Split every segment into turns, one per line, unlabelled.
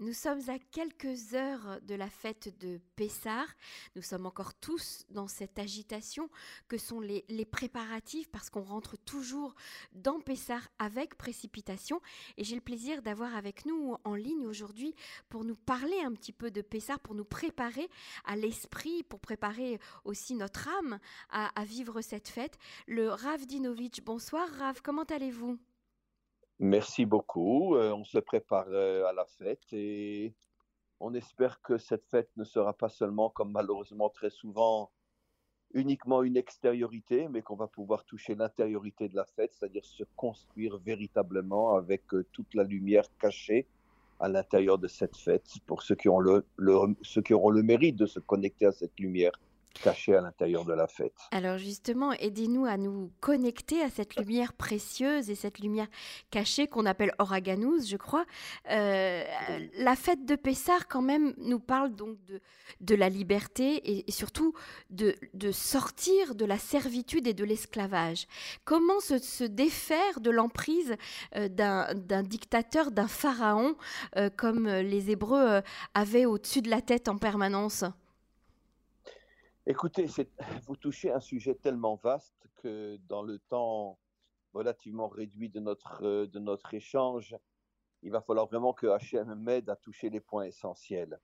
Nous sommes à quelques heures de la fête de Pessar. Nous sommes encore tous dans cette agitation que sont les, préparatifs parce qu'on rentre toujours dans Pessar avec précipitation. Et j'ai le plaisir d'avoir avec nous en ligne aujourd'hui pour nous parler un petit peu de Pessar, pour nous préparer à l'esprit, pour préparer aussi notre âme à, à vivre cette fête. Le Rav Dinovitch. Bonsoir Rav, comment allez-vous?
Merci beaucoup. Euh, on se prépare euh, à la fête et on espère que cette fête ne sera pas seulement, comme malheureusement très souvent, uniquement une extériorité, mais qu'on va pouvoir toucher l'intériorité de la fête, c'est-à-dire se construire véritablement avec euh, toute la lumière cachée à l'intérieur de cette fête, pour ceux qui, ont le, ceux qui auront le mérite de se connecter à cette lumière caché à l'intérieur de la fête.
Alors justement, aidez-nous à nous connecter à cette lumière précieuse et cette lumière cachée qu'on appelle Oraganous, je crois. Euh, la fête de Pessar, quand même, nous parle donc de, de la liberté et, surtout de, de, sortir de la servitude et de l'esclavage. Comment se, se, défaire de l'emprise euh, d'un dictateur, d'un pharaon, euh, comme les Hébreux avaient au-dessus de la tête en permanence?
Écoutez, vous touchez un sujet tellement vaste que dans le temps relativement réduit de notre, euh, échange, il va falloir vraiment que Hachem m'aide à toucher les points essentiels.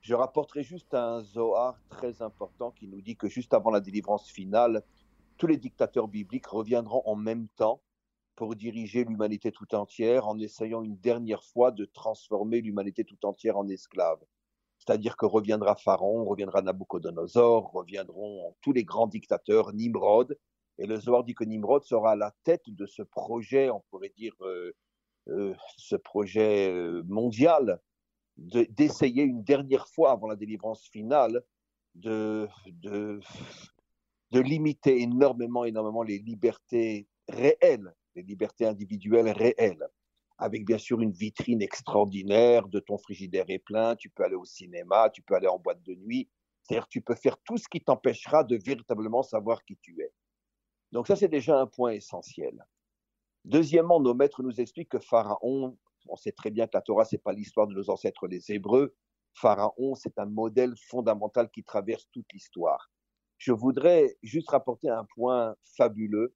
Je rapporterai juste un Zohar très important qui nous dit que juste avant la délivrance finale, tous les dictateurs bibliques reviendront en même temps pour diriger l'humanité tout entière en essayant une dernière fois de transformer l'humanité tout entière en esclave. C'est-à-dire que reviendra Pharaon, reviendra Nabucodonosor, reviendront tous les grands dictateurs, Nimrod. Et le Zohar dit que Nimrod sera à la tête de ce projet, on pourrait dire, euh, euh, ce projet euh, mondial, d'essayer une dernière fois avant la délivrance finale de, de, de limiter énormément, énormément les libertés réelles, les libertés individuelles réelles avec bien sûr une vitrine extraordinaire, de ton frigidaire est plein, tu peux aller au cinéma, tu peux aller en boîte de nuit, c'est-à-dire tu peux faire tout ce qui t'empêchera de véritablement savoir qui tu es. Donc ça, c'est déjà un point essentiel. Deuxièmement, nos maîtres nous expliquent que Pharaon, on sait très bien que la Torah, ce n'est pas l'histoire de nos ancêtres les Hébreux, Pharaon, c'est un modèle fondamental qui traverse toute l'histoire. Je voudrais juste rapporter un point fabuleux.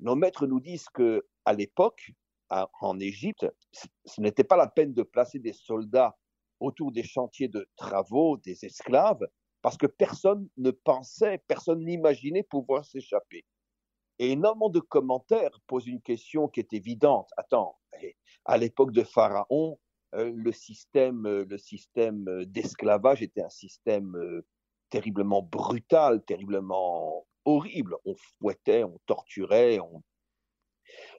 Nos maîtres nous disent que à l'époque, en Égypte, ce n'était pas la peine de placer des soldats autour des chantiers de travaux, des esclaves, parce que personne ne pensait, personne n'imaginait pouvoir s'échapper. Et énormément de commentaires posent une question qui est évidente. Attends, à l'époque de Pharaon, euh, le système, euh, le système euh, d'esclavage était un système terriblement brutal, terriblement horrible. On fouettait, on torturait, on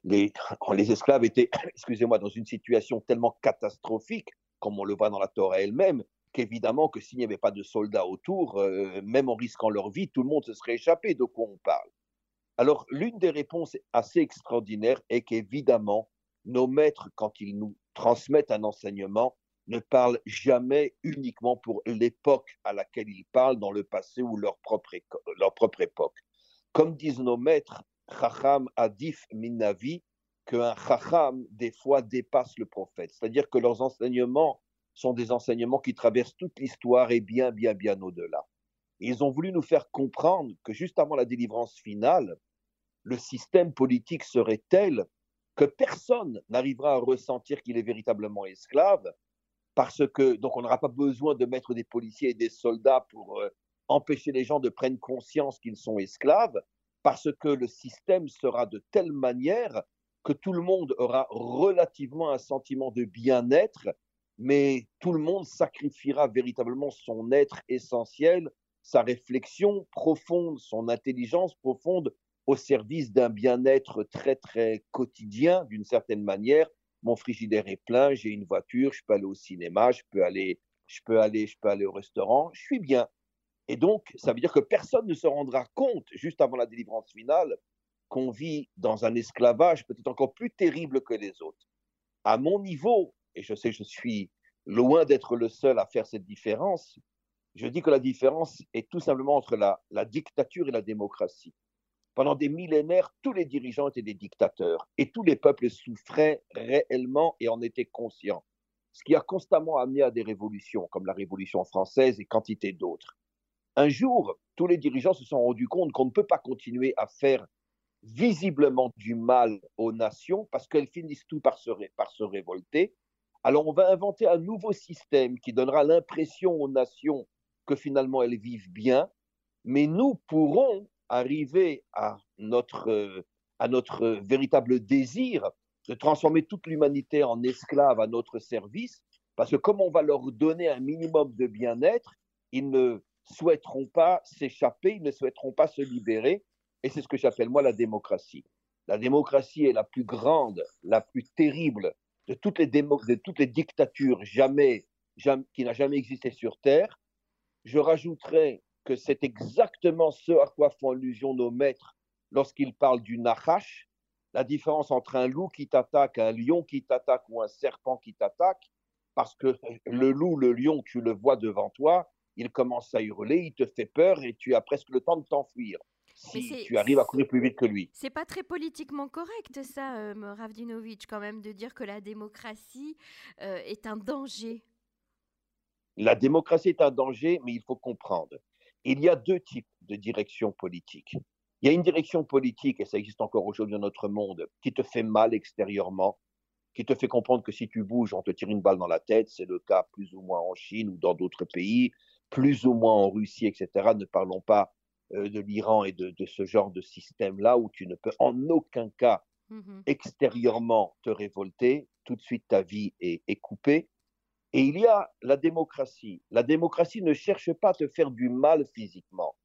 les, les esclaves étaient, excusez-moi, dans une situation tellement catastrophique, comme on le voit dans la Torah elle-même, qu'évidemment que s'il n'y avait pas de soldats autour, euh, même en risquant leur vie, tout le monde se serait échappé de quoi on parle? Alors, l'une des réponses assez extraordinaires est qu'évidemment, nos maîtres, quand ils nous transmettent un enseignement, ne parlent jamais uniquement pour l'époque à laquelle ils parlent, dans le passé ou leur propre, leur propre époque. Comme disent nos maîtres, Chacham Adif Minavi, qu'un Chacham, des fois, dépasse le prophète. C'est-à-dire que leurs enseignements sont des enseignements qui traversent toute l'histoire et bien, bien, bien au-delà. Ils ont voulu nous faire comprendre que juste avant la délivrance finale, le système politique serait tel que personne n'arrivera à ressentir qu'il est véritablement esclave, parce que, donc on n'aura pas besoin de mettre des policiers et des soldats pour euh, empêcher les gens de prendre conscience qu'ils sont esclaves, parce que le système sera de telle manière que tout le monde aura relativement un sentiment de bien-être, mais tout le monde sacrifiera véritablement son être essentiel, sa réflexion profonde, son intelligence profonde au service d'un bien-être très très quotidien d'une certaine manière. Mon frigidaire est plein, j'ai une voiture, je peux aller au cinéma, je peux aller, je peux aller, je peux aller au restaurant, je suis bien. Et donc, ça veut dire que personne ne se rendra compte, juste avant la délivrance finale, qu'on vit dans un esclavage peut-être encore plus terrible que les autres. À mon niveau, et je sais, je suis loin d'être le seul à faire cette différence, je dis que la différence est tout simplement entre la, la dictature et la démocratie. Pendant des millénaires, tous les dirigeants étaient des dictateurs et tous les peuples souffraient réellement et en étaient conscients. ce qui a constamment amené à des révolutions, comme la Révolution française et quantité d'autres. Un jour, tous les dirigeants se sont rendus compte qu'on ne peut pas continuer à faire visiblement du mal aux nations parce qu'elles finissent tout par se, révolter. Alors on va inventer un nouveau système qui donnera l'impression aux nations que finalement elles vivent bien, mais nous pourrons arriver à notre, à notre véritable désir de transformer toute l'humanité en esclave à notre service, parce que comme on va leur donner un minimum de bien-être, ils ne souhaiteront pas s'échapper, ils ne souhaiteront pas se libérer, et c'est ce que j'appelle moi la démocratie. La démocratie est la plus grande, la plus terrible de toutes les, dictatures jamais, qui n'a jamais existé sur Terre. Je rajouterais que c'est exactement ce à quoi font allusion nos maîtres lorsqu'ils parlent du Nahash, la différence entre un loup qui t'attaque, un lion qui t'attaque ou un serpent qui t'attaque, parce que le loup, le lion, tu le vois devant toi, il commence à hurler, il te fait peur et tu as presque le temps de t'enfuir. Si tu arrives à courir plus vite que lui.
C'est pas très politiquement correct, ça, euh, Ravdinovic, quand même, de dire que la démocratie euh, est un danger.
La démocratie est un danger, mais il faut comprendre. Il y a deux types de direction politique. Il y a une direction politique, et ça existe encore aujourd'hui dans notre monde, qui te fait mal extérieurement, qui te fait comprendre que si tu bouges, on te tire une balle dans la tête. C'est le cas plus ou moins en Chine ou dans d'autres pays, plus ou moins en Russie, etc. Ne parlons pas euh, de l'Iran et de, ce genre de système-là où tu ne peux en aucun cas mmh extérieurement te révolter. Tout de suite, ta vie est, est coupée. Et il y a la démocratie. La démocratie ne cherche pas à te faire du mal physiquement.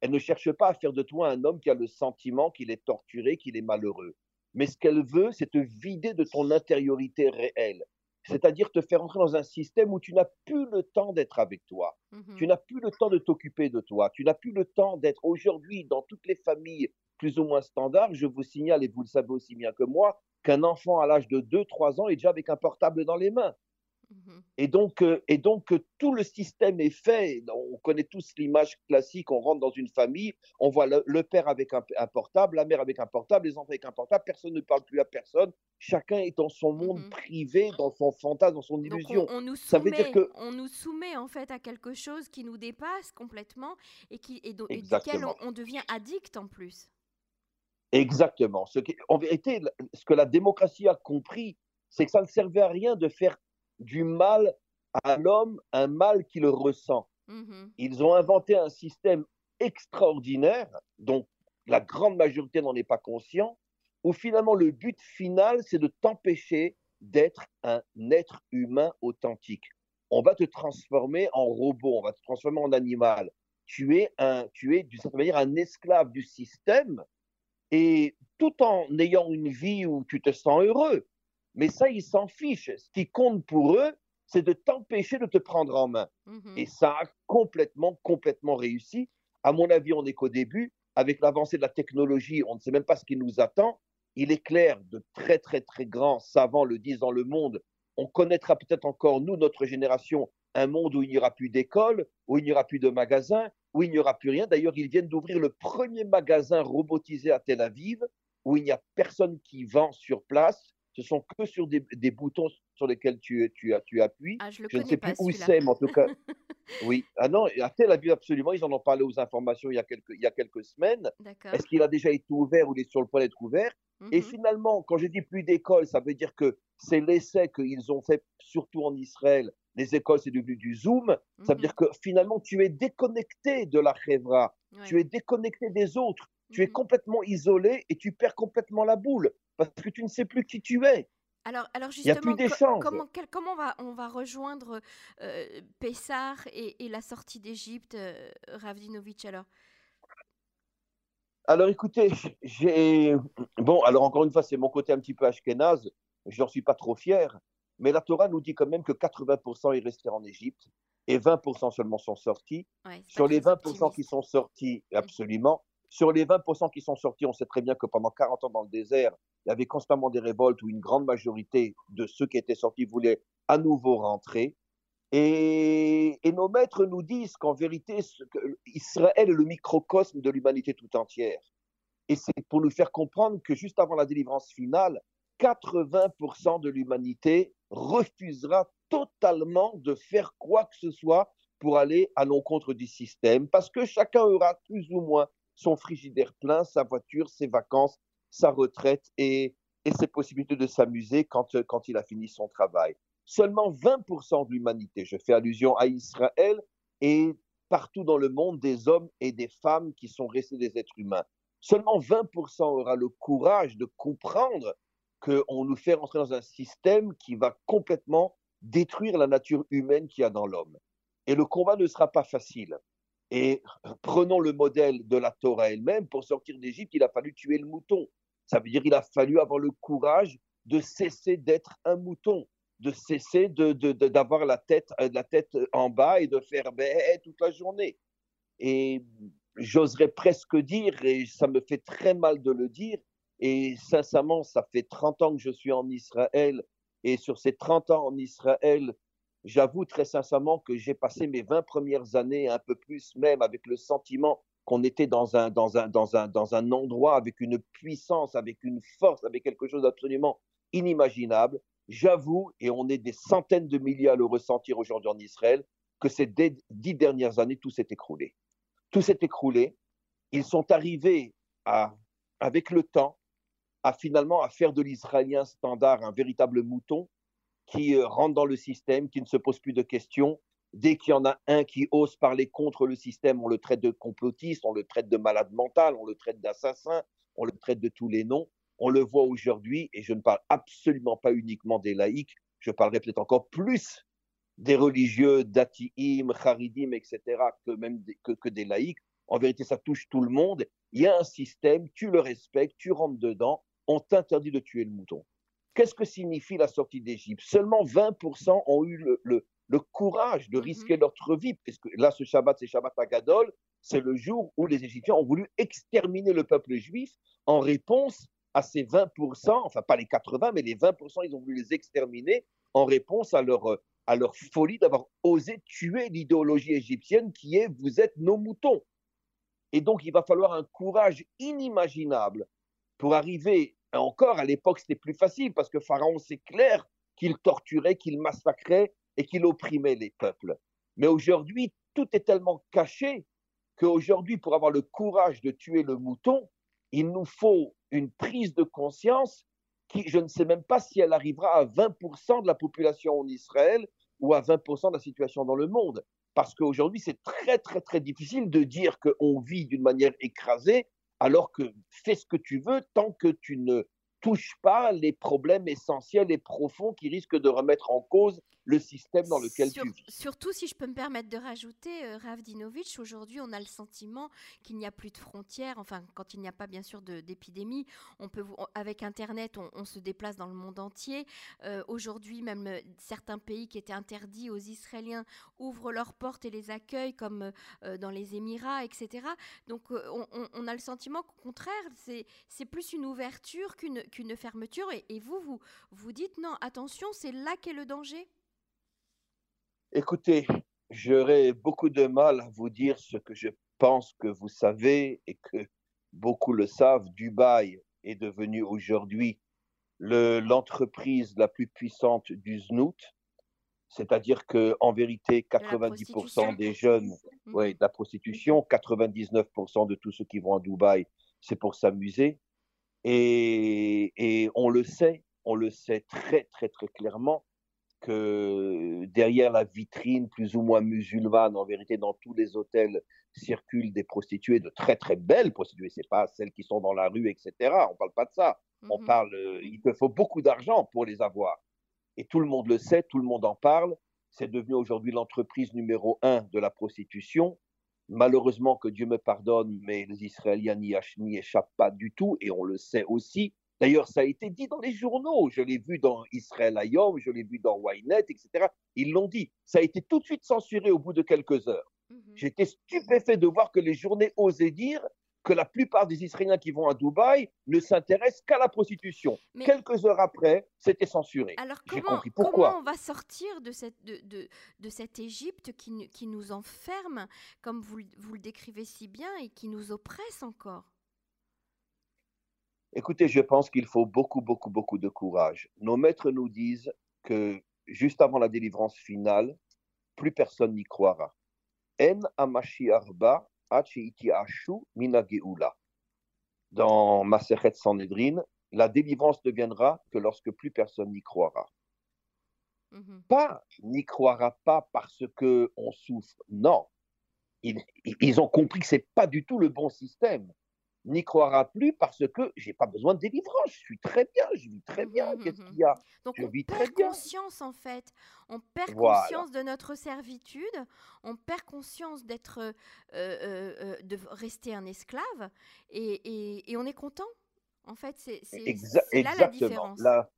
Elle ne cherche pas à faire de toi un homme qui a le sentiment qu'il est torturé, qu'il est malheureux. Mais ce qu'elle veut, c'est te vider de ton intériorité réelle. C'est-à-dire te faire entrer dans un système où tu n'as plus le temps d'être avec toi. Mmh tu n'as plus le temps de t'occuper de toi. Tu n'as plus le temps d'être aujourd'hui dans toutes les familles plus ou moins standards. Je vous signale, et vous le savez aussi bien que moi, qu'un enfant à l'âge de 2-3 ans est déjà avec un portable dans les mains. Mmh et donc, euh, et donc euh, tout le système est fait. On connaît tous l'image classique. On rentre dans une famille, on voit le, père avec un, portable, la mère avec un portable, les enfants avec un portable. Personne ne parle plus à personne. Chacun est dans son monde mmh privé, dans son fantasme, dans son illusion.
On, nous soumet, Ça veut dire que on nous soumet en fait à quelque chose qui nous dépasse complètement et qui et, duquel on, devient addict en plus.
Exactement. Ce qui, en vérité, ce que la démocratie a compris, c'est que ça ne servait à rien de faire du mal à l'homme, un mal qui le ressent. Mmh Ils ont inventé un système extraordinaire, dont la grande majorité n'en est pas conscient, où finalement le but final, c'est de t'empêcher d'être un être humain authentique. On va te transformer en robot, on va te transformer en animal. Tu es, un, tu es d'une certaine manière un esclave du système, et tout en ayant une vie où tu te sens heureux, mais ça, ils s'en fichent. Ce qui compte pour eux, c'est de t'empêcher de te prendre en main. Mmh Et ça a complètement, complètement réussi. À mon avis, on n'est qu'au début. Avec l'avancée de la technologie, on ne sait même pas ce qui nous attend. Il est clair, de très, très, très grands savants le disent dans le monde, on connaîtra peut-être encore, nous, notre génération, un monde où il n'y aura plus d'école, où il n'y aura plus de magasins, où il n'y aura plus rien. D'ailleurs, ils viennent d'ouvrir le premier magasin robotisé à Tel Aviv, où il n'y a personne qui vend sur place ce sont que sur des, boutons sur lesquels tu, tu, tu appuies.
Ah, je,
je
ne
sais
plus
où c'est, mais en tout cas. oui. Ah non, à Tel Aviv, absolument, ils en ont parlé aux informations il y a quelques, il y a quelques semaines. Est-ce qu'il a déjà été ouvert ou il est sur le point d'être ouvert? Et mmh finalement, quand je dis plus d'école, ça veut dire que c'est l'essai qu'ils ont fait, surtout en Israël. Les écoles, c'est devenu du Zoom. Ça veut mmh dire que finalement, tu es déconnecté de la Chevra. Tu es déconnecté des autres. Tu es mmh complètement isolé et tu perds complètement la boule parce que tu ne sais plus qui tu es.
Alors, alors justement, comment, comment on, va, on va rejoindre euh, Pessar et, la sortie d'Égypte, euh, Ravdinovic alors?
Alors écoutez, j'ai. Bon, alors encore une fois, c'est mon côté un petit peu ashkénaze, je n'en suis pas trop fier, mais la Torah nous dit quand même que 80% est resté en Égypte et 20% seulement sont sortis. Sur les 20% qui sont sortis, mmh. absolument, sur les 20% qui sont sortis, on sait très bien que pendant 40 ans dans le désert, il y avait constamment des révoltes où une grande majorité de ceux qui étaient sortis voulaient à nouveau rentrer. Et, nos maîtres nous disent qu'en vérité, Israël est le microcosme de l'humanité tout entière. Et c'est pour nous faire comprendre que juste avant la délivrance finale, 80% de l'humanité refusera totalement de faire quoi que ce soit pour aller à l'encontre du système, parce que chacun aura plus ou moins son frigidaire plein, sa voiture, ses vacances, sa retraite et, ses possibilités de s'amuser quand, quand il a fini son travail. Seulement 20% de l'humanité, je fais allusion à Israël, et partout dans le monde des hommes et des femmes qui sont restés des êtres humains. Seulement 20% aura le courage de comprendre qu'on nous fait rentrer dans un système qui va complètement détruire la nature humaine qu'il y a dans l'homme. Et le combat ne sera pas facile. Et prenons le modèle de la Torah elle-même. Pour sortir d'Égypte, il a fallu tuer le mouton. Ça veut dire qu'il a fallu avoir le courage de cesser d'être un mouton, de cesser d'avoir la, tête, euh, la tête en bas et de faire bé toute la journée. Et j'oserais presque dire, et ça me fait très mal de le dire, et sincèrement, ça fait 30 ans que je suis en Israël, et sur ces 30 ans en Israël, j'avoue très sincèrement que j'ai passé mes 20 premières années, un peu plus même, avec le sentiment qu'on était dans un, dans, un, dans, un, dans un endroit avec une puissance, avec une force, avec quelque chose d'absolument inimaginable. J'avoue, et on est des centaines de milliers à le ressentir aujourd'hui en Israël, que ces dix dernières années, tout s'est écroulé. Tout s'est écroulé. Ils sont arrivés à, avec le temps à finalement à faire de l'Israélien standard un véritable mouton qui euh, rentre dans le système, qui ne se pose plus de questions. Dès qu'il y en a un qui ose parler contre le système, on le traite de complotiste, on le traite de malade mental, on le traite d'assassin, on le traite de tous les noms. On le voit aujourd'hui, et je ne parle absolument pas uniquement des laïcs, je parlerai peut-être encore plus des religieux, d'Atiim, Haridim, etc., que même des, que des laïcs. En vérité, ça touche tout le monde. Il y a un système, tu le respectes, tu rentres dedans, on t'interdit de tuer le mouton. Qu'est-ce que signifie la sortie d'Égypte? Seulement 20% ont eu le, courage de risquer leur vie, puisque là, ce Shabbat, c'est Shabbat Agadol, c'est le jour où les Égyptiens ont voulu exterminer le peuple juif en réponse à ces 20%, enfin pas les 80, mais les 20%, ils ont voulu les exterminer en réponse à leur, à leur folie d'avoir osé tuer l'idéologie égyptienne qui est vous êtes nos moutons. Et donc, il va falloir un courage inimaginable pour arriver encore, à l'époque, c'était plus facile parce que Pharaon, c'est clair qu'il torturait, qu'il massacrait et qu'il opprimait les peuples. Mais aujourd'hui, tout est tellement caché qu'aujourd'hui, pour avoir le courage de tuer le mouton, il nous faut une prise de conscience qui, je ne sais même pas si elle arrivera à 20% de la population en Israël ou à 20% de la situation dans le monde. Parce qu'aujourd'hui, c'est très, très, très difficile de dire qu'on vit d'une manière écrasée alors que fais ce que tu veux tant que tu ne touches pas les problèmes essentiels et profonds qui risquent de remettre en cause le système dans lequel tu vis.
Surtout, si je peux me permettre de rajouter, euh, Ravdinovitch, aujourd'hui, on a le sentiment qu'il n'y a plus de frontières. Enfin, quand il n'y a pas, bien sûr, d'épidémie, on peut, avec Internet, on, se déplace dans le monde entier. Euh, aujourd'hui, même euh, certains pays qui étaient interdits aux Israéliens ouvrent leurs portes et les accueillent, comme dans les Émirats, etc. Donc, on, a le sentiment qu'au contraire, c'est plus une ouverture qu'une fermeture. Et, et vous, vous, vous dites non, attention, c'est là qu'est le danger.
Écoutez, j'aurais beaucoup de mal à vous dire ce que je pense que vous savez et que beaucoup le savent. Dubaï est devenu aujourd'hui l'entreprise la plus puissante du Znout. C'est-à-dire que en vérité, 90% des jeunes, mmh. ouais, de la prostitution, 99% de tous ceux qui vont à Dubaï, c'est pour s'amuser. Et, et on le sait, on le sait très, très, très clairement que derrière la vitrine plus ou moins musulmane, en vérité, dans tous les hôtels circulent des prostituées, de très très belles prostituées. C'est pas celles qui sont dans la rue, etc. On parle pas de ça. On mmh parle. Euh, il te faut beaucoup d'argent pour les avoir. Et tout le monde le sait, tout le monde en parle. C'est devenu aujourd'hui l'entreprise numéro un de la prostitution. Malheureusement, que Dieu me pardonne, mais les Israéliens n'y échappent pas du tout, et on le sait aussi. D'ailleurs, ça a été dit dans les journaux. Je l'ai vu dans Israël Ayom, je l'ai vu dans Ynet, etc. Ils l'ont dit. Ça a été tout de suite censuré au bout de quelques heures. Mhm. J'étais stupéfait de voir que les journaux osaient dire que la plupart des Israéliens qui vont à Dubaï ne s'intéressent qu'à la prostitution. Quelques heures après, c'était censuré.
Alors comment, comment, on va sortir de cette, de, de, cette Égypte qui, qui, nous enferme, comme vous, vous le décrivez si bien, et qui nous oppresse encore?
Écoutez, je pense qu'il faut beaucoup, beaucoup, beaucoup de courage. Nos maîtres nous disent que juste avant la délivrance finale, plus personne n'y croira. En amashiarba ashu minageula. Dans Maseret Sanhedrin, la délivrance ne viendra que lorsque plus personne n'y croira. Mhm. Pas n'y croira pas parce que on souffre. Non, ils, ils ont compris que c'est pas du tout le bon système n'y croira plus parce que j'ai pas besoin de délivrance. Je suis très bien, je vis très bien. Mmh, Qu'est-ce mmh, qu'il y a?
Donc on perd conscience en fait. On perd conscience de notre servitude. On perd conscience d'être, euh, euh, euh, de rester un esclave, et, et, on est content. En fait, c'est là la différence.
La,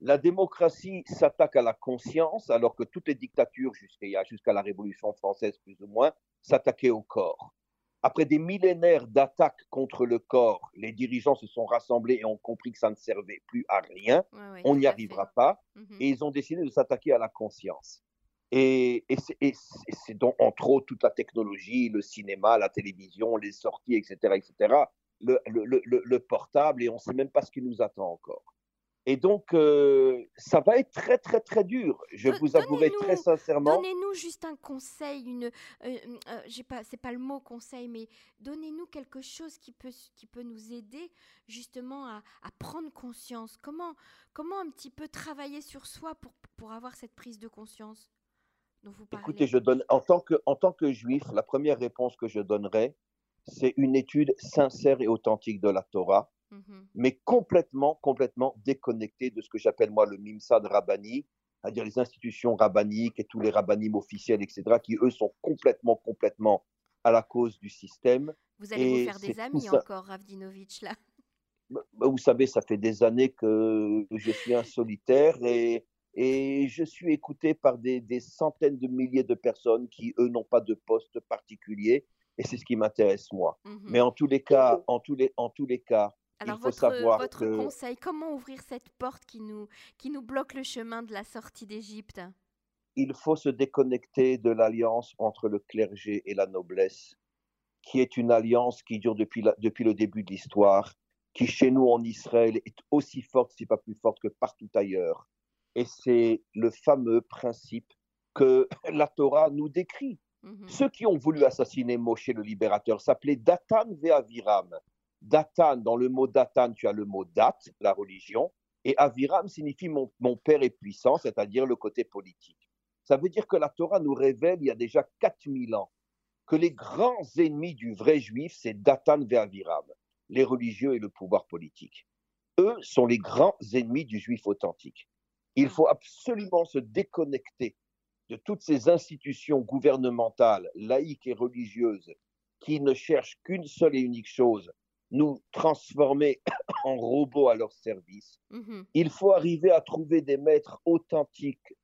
la démocratie s'attaque à la conscience, alors que toutes les dictatures jusqu'à la Révolution française plus ou moins s'attaquaient au corps. Après des millénaires d'attaques contre le corps, les dirigeants se sont rassemblés et ont compris que ça ne servait plus à rien. on n'y arrivera pas. Mhm. Et ils ont décidé de s'attaquer à la conscience. Et, c'est donc, entre autres, toute la technologie, le cinéma, la télévision, les sorties, etc., etc., le, le portable, et on ne sait même pas ce qui nous attend encore. Et donc, euh, ça va être très, très, très dur. Je vous avouerai très sincèrement.
Donnez-nous juste un conseil, une, euh, euh, pas, c'est pas le mot conseil, mais donnez-nous quelque chose qui peut, qui peut nous aider justement à, à, prendre conscience. Comment, comment un petit peu travailler sur soi pour, pour avoir cette prise de conscience dont vous parlez?
Écoutez, je donne, en tant, que, en tant que juif, la première réponse que je donnerai, c'est une étude sincère et authentique de la Torah Mhm. mais complètement, complètement déconnecté de ce que j'appelle moi le mimsad rabbani, c'est-à-dire les institutions rabbaniques et tous les rabbinim officiels, etc., qui eux sont complètement, complètement à la cause du système.
Vous allez vous faire des amis encore, Ravdinovitch, là
bah, bah, Vous savez, ça fait des années que je suis un solitaire et, et je suis écouté par des, des centaines de milliers de personnes qui, eux, n'ont pas de poste particulier et c'est ce qui m'intéresse moi. Mhm. Mais en tous les cas, en tous les, en tous les cas,
alors, votre, conseil, comment ouvrir cette porte qui nous, qui nous bloque le chemin de la sortie d'Égypte?
Il faut se déconnecter de l'alliance entre le clergé et la noblesse, qui est une alliance qui dure depuis, depuis le début de l'histoire, qui chez nous en Israël est aussi forte, si pas plus forte que partout ailleurs. Et c'est le fameux principe que la Torah nous décrit. Mmh Ceux qui ont voulu assassiner Moshe le libérateur s'appelaient Datan Ve'aviram. Datan, dans le mot Datan, tu as le mot Dat, la religion, et Aviram signifie mon, père est puissant, c'est-à-dire le côté politique. Ça veut dire que la Torah nous révèle il y a déjà 4000 ans que les grands ennemis du vrai juif, c'est Datan et Aviram, les religieux et le pouvoir politique. Eux sont les grands ennemis du juif authentique. Il faut absolument se déconnecter de toutes ces institutions gouvernementales, laïques et religieuses qui ne cherchent qu'une seule et unique chose, nous transformer en robots à leur service. Mmh Il faut arriver à trouver des maîtres authentiques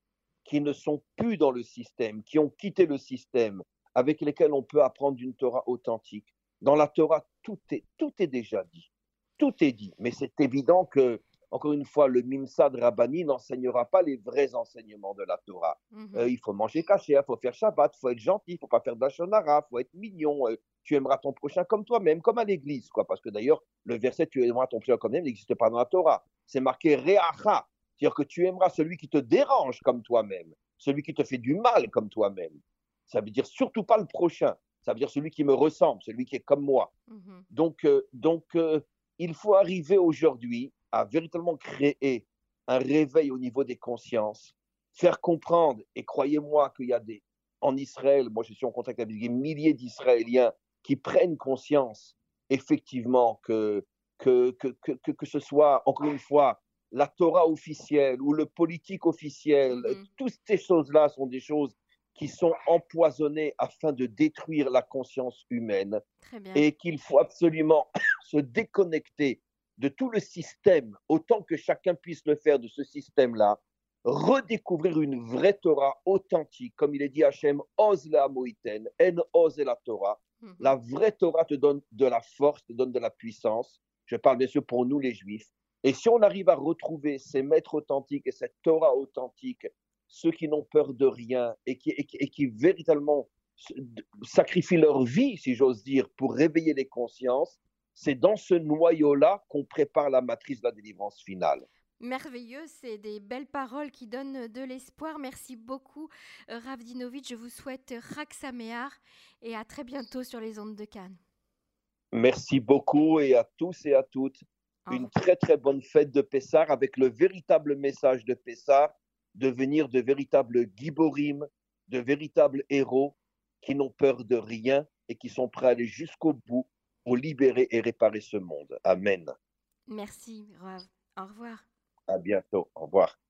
qui ne sont plus dans le système, qui ont quitté le système, avec lesquels on peut apprendre une Torah authentique. Dans la Torah, tout est, tout est déjà dit. Tout est dit. Mais c'est évident que encore une fois, le Mimsad Rabbani n'enseignera pas les vrais enseignements de la Torah. Mhm. Euh, il faut manger caché, il faut faire Shabbat, il faut être gentil, il faut pas faire de la shonara, il faut être mignon. Euh, tu aimeras ton prochain comme toi-même, comme à l'église. quoi. Parce que d'ailleurs, le verset tu aimeras ton prochain comme toi-même n'existe pas dans la Torah. C'est marqué Reacha, c'est-à-dire que tu aimeras celui qui te dérange comme toi-même, celui qui te fait du mal comme toi-même. Ça veut dire surtout pas le prochain. Ça veut dire celui qui me ressemble, celui qui est comme moi. Mhm. Donc, euh, donc il faut arriver aujourd'hui à véritablement créer un réveil au niveau des consciences, faire comprendre, et croyez-moi qu'il y a des, en Israël, moi je suis en contact avec des milliers d'Israéliens qui prennent conscience effectivement que que, que, que, que, ce soit, encore une fois, la Torah officielle ou le politique officiel, mm-hmm. toutes ces choses-là sont des choses qui sont empoisonnées afin de détruire la conscience humaine et qu'il faut absolument se déconnecter de tout le système, autant que chacun puisse le faire de ce système-là, redécouvrir une vraie Torah authentique, comme il est dit Hachem, ose la moïten, en ose la Torah. Mhm. La vraie Torah te donne de la force, te donne de la puissance. Je parle bien sûr pour nous les Juifs. Et si on arrive à retrouver ces maîtres authentiques et cette Torah authentique, ceux qui n'ont peur de rien et qui, et qui véritablement sacrifient leur vie, si j'ose dire, pour réveiller les consciences, c'est dans ce noyau-là qu'on prépare la matrice de la délivrance finale.
Merveilleux, c'est des belles paroles qui donnent de l'espoir. Merci beaucoup, euh, Ravdinovic. Je vous souhaite Raksaméar et à très bientôt sur les ondes de Cannes.
Merci beaucoup et à tous et à toutes. Une très très bonne fête de Pessar avec le véritable message de Pessar, devenir de véritables giborim, de véritables héros qui n'ont peur de rien et qui sont prêts à aller jusqu'au bout pour libérer et réparer ce monde. Amen.
Merci, Rav. Au revoir.
À bientôt. Au revoir.